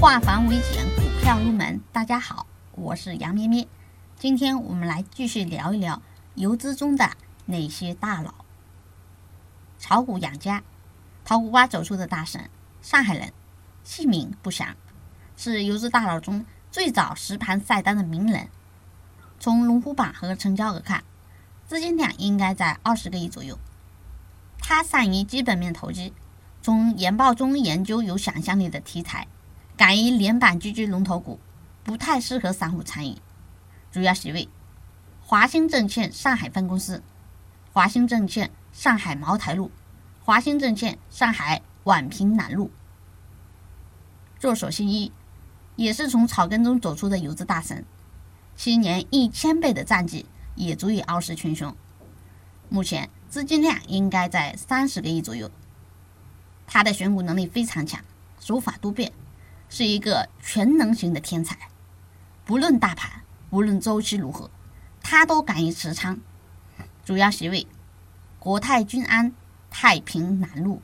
化繁为简，股票入门。大家好，我是杨咩咩。今天我们来继续聊一聊游资中的那些大佬。炒股养家，淘股吧走出的大神，上海人，姓名不详，是游资大佬中最早实盘晒单的名人。从龙虎榜和成交额看，资金量应该在二十个亿左右。他善于基本面投机，从研报中研究有想象力的题材。敢于连板狙击龙头股，不太适合散户参与。主要席位：华兴证券上海分公司、华兴证券上海茅台路、华兴证券上海宛平南路。作手新一，也是从草根中走出的游资大神，七年一千倍的战绩也足以傲视群雄。目前资金量应该在三十个亿左右。他的选股能力非常强，手法多变。是一个全能型的天才，不论大盘，无论周期如何，他都敢于持仓。主要席位：国泰君安太平南路。